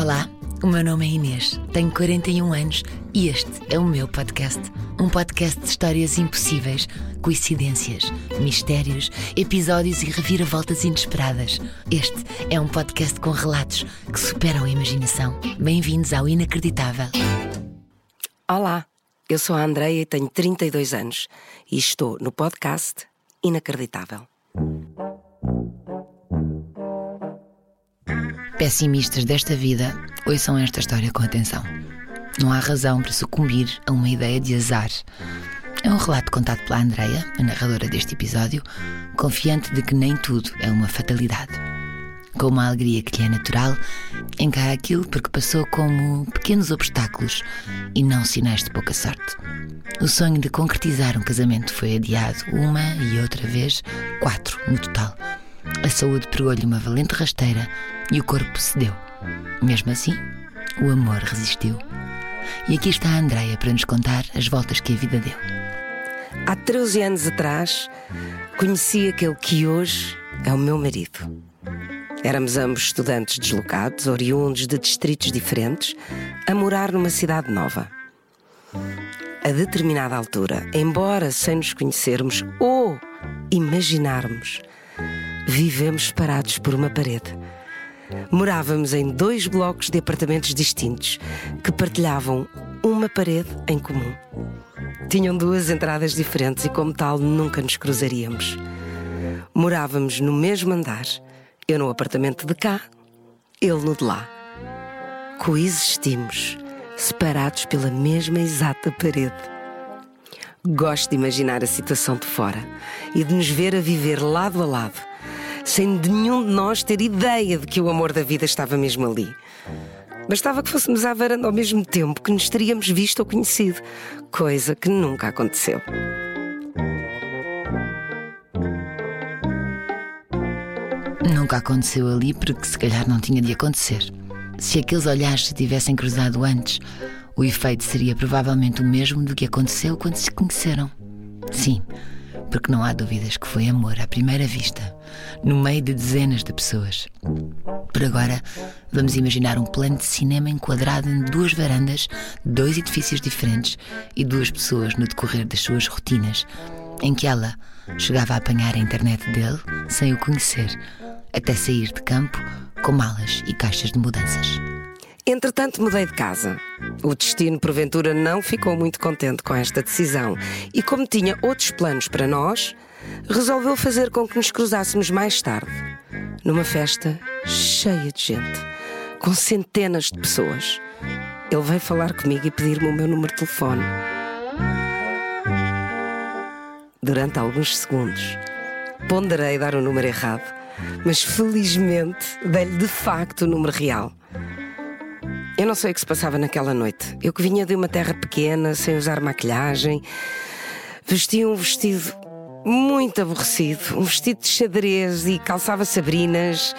Olá, o meu nome é Inês, tenho 41 anos e este é o meu podcast. Um podcast de histórias impossíveis, coincidências, mistérios, episódios e reviravoltas inesperadas. Este é um podcast com relatos que superam a imaginação. Bem-vindos ao Inacreditável. Olá, eu sou a Andreia e tenho 32 anos e estou no podcast Inacreditável. Pessimistas desta vida, ouçam esta história com atenção. Não há razão para sucumbir a uma ideia de azar. É um relato contado pela Andreia, a narradora deste episódio, confiante de que nem tudo é uma fatalidade. Com uma alegria que lhe é natural, encara aquilo porque passou como pequenos obstáculos e não sinais de pouca sorte. O sonho de concretizar um casamento foi adiado uma e outra vez, quatro no total. A saúde pregou-lhe uma valente rasteira e o corpo cedeu. Mesmo assim, o amor resistiu. E aqui está a Andreia para nos contar as voltas que a vida deu. Há 13 anos atrás, conheci aquele que hoje é o meu marido. Éramos ambos estudantes deslocados, oriundos de distritos diferentes, a morar numa cidade nova. A determinada altura, embora sem nos conhecermos ou imaginarmos, vivemos separados por uma parede. Morávamos em dois blocos de apartamentos distintos que partilhavam uma parede em comum. Tinham duas entradas diferentes e, como tal, nunca nos cruzaríamos. Morávamos no mesmo andar, eu no apartamento de cá, ele no de lá. Coexistimos, separados pela mesma exata parede. Gosto de imaginar a situação de fora e de nos ver a viver lado a lado sem nenhum de nós ter ideia de que o amor da vida estava mesmo ali. Bastava que fôssemos à varanda ao mesmo tempo que nos teríamos visto ou conhecido, coisa que nunca aconteceu. Nunca aconteceu ali porque se calhar não tinha de acontecer. Se aqueles olhares se tivessem cruzado antes, o efeito seria provavelmente o mesmo do que aconteceu quando se conheceram. Sim, porque não há dúvidas que foi amor à primeira vista, no meio de dezenas de pessoas. Por agora, vamos imaginar um plano de cinema enquadrado em duas varandas, dois edifícios diferentes e duas pessoas no decorrer das suas rotinas, em que ela chegava a apanhar a internet dele sem o conhecer, até sair de campo com malas e caixas de mudanças. Entretanto, mudei de casa. O destino, porventura, não ficou muito contente com esta decisão e, como tinha outros planos para nós, resolveu fazer com que nos cruzássemos mais tarde, numa festa cheia de gente, com centenas de pessoas. Ele veio falar comigo e pedir-me o meu número de telefone. Durante alguns segundos, ponderei dar o número errado, mas felizmente dei-lhe de facto o número real. Eu não sei o que se passava naquela noite. Eu que vinha de uma terra pequena, sem usar maquilhagem, vestia um vestido muito aborrecido, um vestido de xadrez e calçava sabrinas.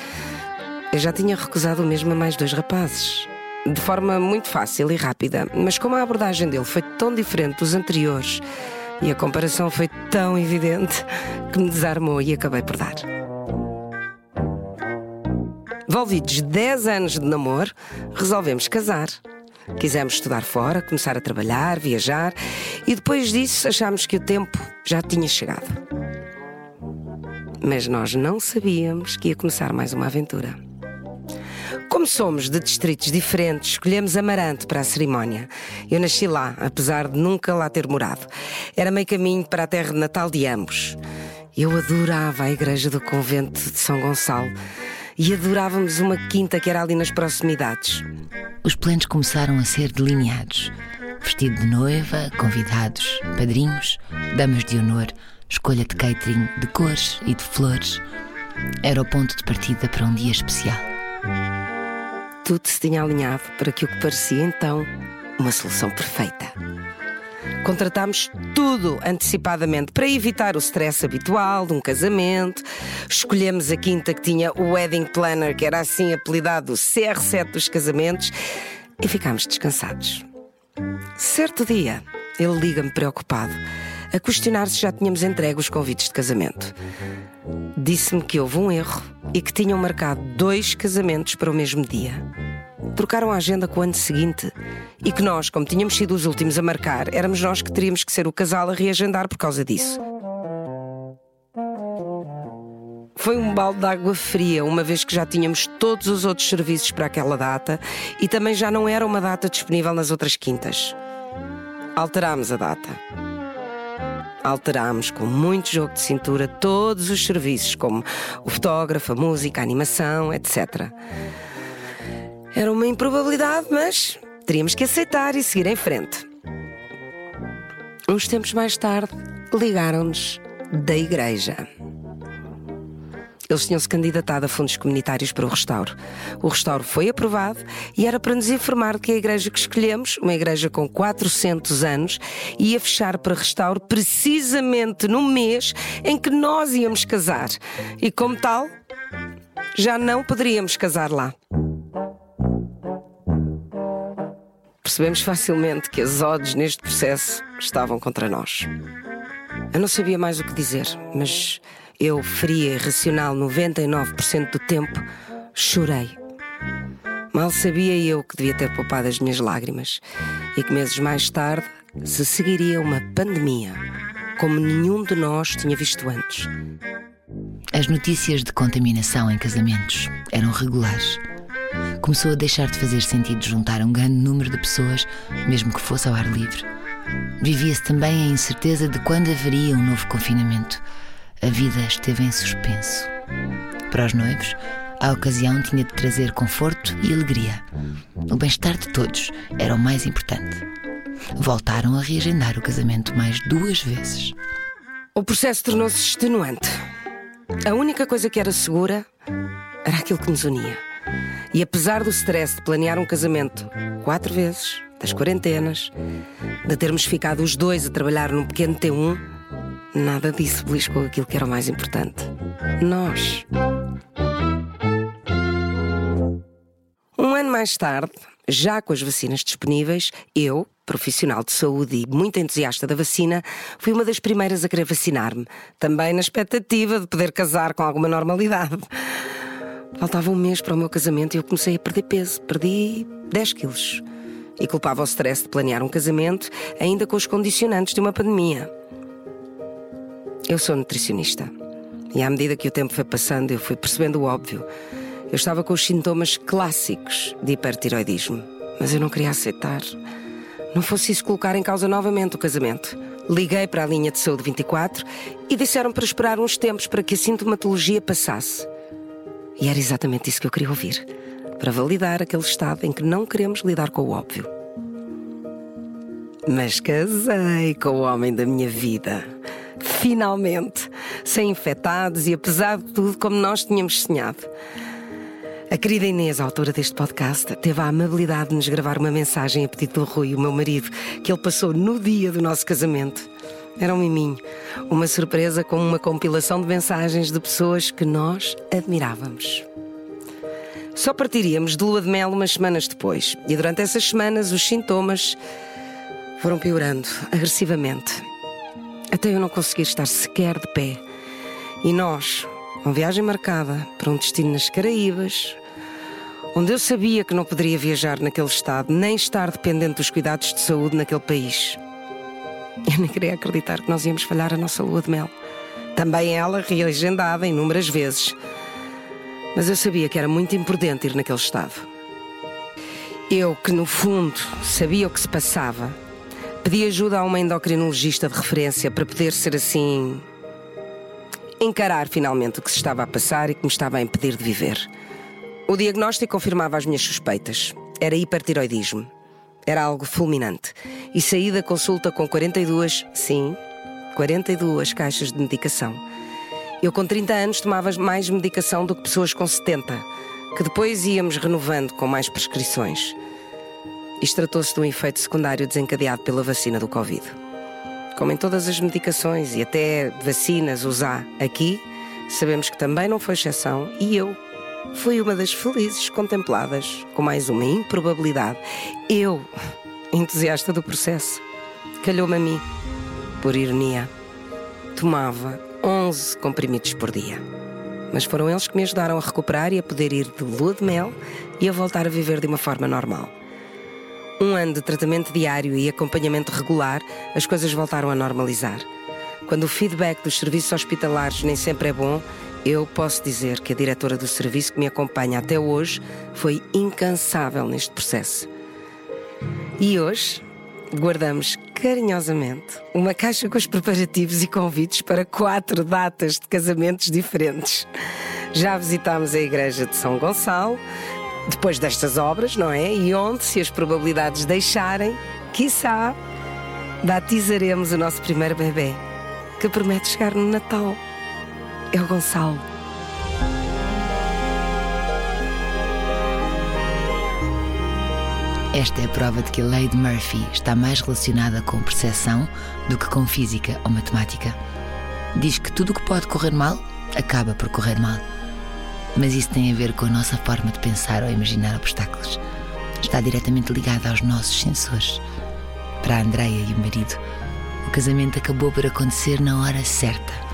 Eu já tinha recusado o mesmo a mais dois rapazes. De forma muito fácil e rápida, mas como a abordagem dele foi tão diferente dos anteriores e a comparação foi tão evidente que me desarmou e acabei por dar. Envolvidos 10 anos de namoro, resolvemos casar. Quisemos estudar fora, começar a trabalhar, viajar e depois disso achámos que o tempo já tinha chegado. Mas nós não sabíamos que ia começar mais uma aventura. Como somos de distritos diferentes, escolhemos Amarante para a cerimónia. Eu nasci lá, apesar de nunca lá ter morado. Era meio caminho para a terra de Natal de ambos. Eu adorava a igreja do convento de São Gonçalo e adorávamos uma quinta que era ali nas proximidades. Os planos começaram a ser delineados. Vestido de noiva, convidados, padrinhos, damas de honor, escolha de catering, de cores e de flores. Era o ponto de partida para um dia especial. Tudo se tinha alinhado para que o que parecia então uma solução perfeita. Contratámos tudo antecipadamente para evitar o stress habitual de um casamento. Escolhemos a quinta que tinha o wedding planner, que era assim apelidado o CR7 dos casamentos, e ficámos descansados. Certo dia, ele liga-me preocupado, a questionar se já tínhamos entregue os convites de casamento. Disse-me que houve um erro e que tinham marcado dois casamentos para o mesmo dia. Trocaram a agenda com o ano seguinte e que nós, como tínhamos sido os últimos a marcar, éramos nós que teríamos que ser o casal a reagendar por causa disso. Foi um balde de água fria, uma vez que já tínhamos todos os outros serviços para aquela data e também já não era uma data disponível nas outras quintas. Alterámos a data. Alterámos com muito jogo de cintura todos os serviços, como o fotógrafo, a música, a animação, etc. Era uma improbabilidade, mas teríamos que aceitar e seguir em frente. Uns tempos mais tarde, ligaram-nos da igreja. Eles tinham-se candidatado a fundos comunitários para o restauro. O restauro foi aprovado e era para nos informar que a igreja que escolhemos, uma igreja com 400 anos, ia fechar para restauro precisamente no mês em que nós íamos casar. E como tal, já não poderíamos casar lá. Percebemos facilmente que as odds neste processo estavam contra nós. Eu não sabia mais o que dizer, mas eu, fria e racional 99% do tempo, chorei. Mal sabia eu que devia ter poupado as minhas lágrimas e que meses mais tarde se seguiria uma pandemia, como nenhum de nós tinha visto antes. As notícias de contaminação em casamentos eram regulares. Começou a deixar de fazer sentido juntar um grande número de pessoas, mesmo que fosse ao ar livre. Vivia-se também a incerteza de quando haveria um novo confinamento a vida esteve em suspenso. Para os noivos, a ocasião tinha de trazer conforto e alegria. O bem-estar de todos era o mais importante. Voltaram a reagendar o casamento mais duas vezes. O processo tornou-se extenuante. A única coisa que era segura era aquilo que nos unia. E apesar do stress de planear um casamento quatro vezes, das quarentenas, de termos ficado os dois a trabalhar num pequeno T1, Nada disso beliscou aquilo que era o mais importante. Nós. Um ano mais tarde, já com as vacinas disponíveis, eu, profissional de saúde e muito entusiasta da vacina, fui uma das primeiras a querer vacinar-me, também na expectativa de poder casar com alguma normalidade. Faltava um mês para o meu casamento e eu comecei a perder peso. Perdi 10 quilos. E culpava o stress de planear um casamento, ainda com os condicionantes de uma pandemia. Eu sou nutricionista. E à medida que o tempo foi passando, eu fui percebendo o óbvio. Eu estava com os sintomas clássicos de hipertiroidismo, mas eu não queria aceitar. Não fosse isso colocar em causa novamente o casamento. Liguei para a linha de saúde 24 e disseram para esperar uns tempos para que a sintomatologia passasse. E era exatamente isso que eu queria ouvir, para validar aquele estado em que não queremos lidar com o óbvio. Mas casei com o homem da minha vida finalmente, sem infectados e apesar de tudo como nós tínhamos sonhado. A querida Inês, a autora deste podcast, teve a amabilidade de nos gravar uma mensagem a pedido do Rui, o meu marido, que ele passou no dia do nosso casamento. Era um miminho, uma surpresa com uma compilação de mensagens de pessoas que nós admirávamos. Só partiríamos de lua de mel umas semanas depois, e durante essas semanas os sintomas foram piorando agressivamente até eu não conseguir estar sequer de pé. E nós, uma viagem marcada para um destino nas Caraíbas, onde eu sabia que não poderia viajar naquele estado, nem estar dependente dos cuidados de saúde naquele país. Eu nem queria acreditar que nós íamos falhar a nossa lua de mel. Também ela reagendada inúmeras vezes. Mas eu sabia que era muito imprudente ir naquele estado. Eu, que no fundo sabia o que se passava, Pedi ajuda a uma endocrinologista de referência para poder ser assim. encarar finalmente o que se estava a passar e que me estava a impedir de viver. O diagnóstico confirmava as minhas suspeitas. Era hipertiroidismo. Era algo fulminante. E saí da consulta com 42, sim, 42 caixas de medicação. Eu, com 30 anos, tomava mais medicação do que pessoas com 70, que depois íamos renovando com mais prescrições. Isto tratou-se de um efeito secundário desencadeado pela vacina do Covid. Como em todas as medicações e até vacinas usar aqui, sabemos que também não foi exceção e eu fui uma das felizes contempladas com mais uma improbabilidade. Eu, entusiasta do processo, calhou-me a mim, por ironia, tomava 11 comprimidos por dia. mas foram eles que me ajudaram a recuperar e a poder ir de lua de mel e a voltar a viver de uma forma normal. Um ano de tratamento diário e acompanhamento regular, as coisas voltaram a normalizar. Quando o feedback dos serviços hospitalares nem sempre é bom, eu posso dizer que a diretora do serviço que me acompanha até hoje foi incansável neste processo. E hoje guardamos carinhosamente uma caixa com os preparativos e convites para quatro datas de casamentos diferentes. Já visitámos a igreja de São Gonçalo, depois destas obras, não é? E onde, se as probabilidades deixarem, quiçá, batizaremos o nosso primeiro bebê, que promete chegar no Natal. É o Gonçalo. Esta é a prova de que a lei de Murphy está mais relacionada com percepção do que com física ou matemática. Diz que tudo o que pode correr mal acaba por correr mal. Mas isso tem a ver com a nossa forma de pensar ou imaginar obstáculos. Está diretamente ligada aos nossos sensores. Para a Andreia e o marido, o casamento acabou por acontecer na hora certa.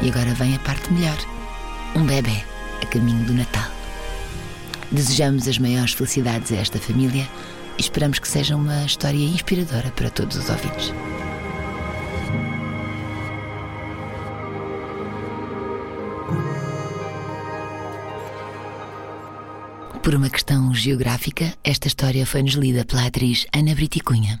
E agora vem a parte melhor: um bebê a caminho do Natal. Desejamos as maiores felicidades a esta família e esperamos que seja uma história inspiradora para todos os ouvintes. Por uma questão geográfica, esta história foi-nos lida pela atriz Ana Briticunha.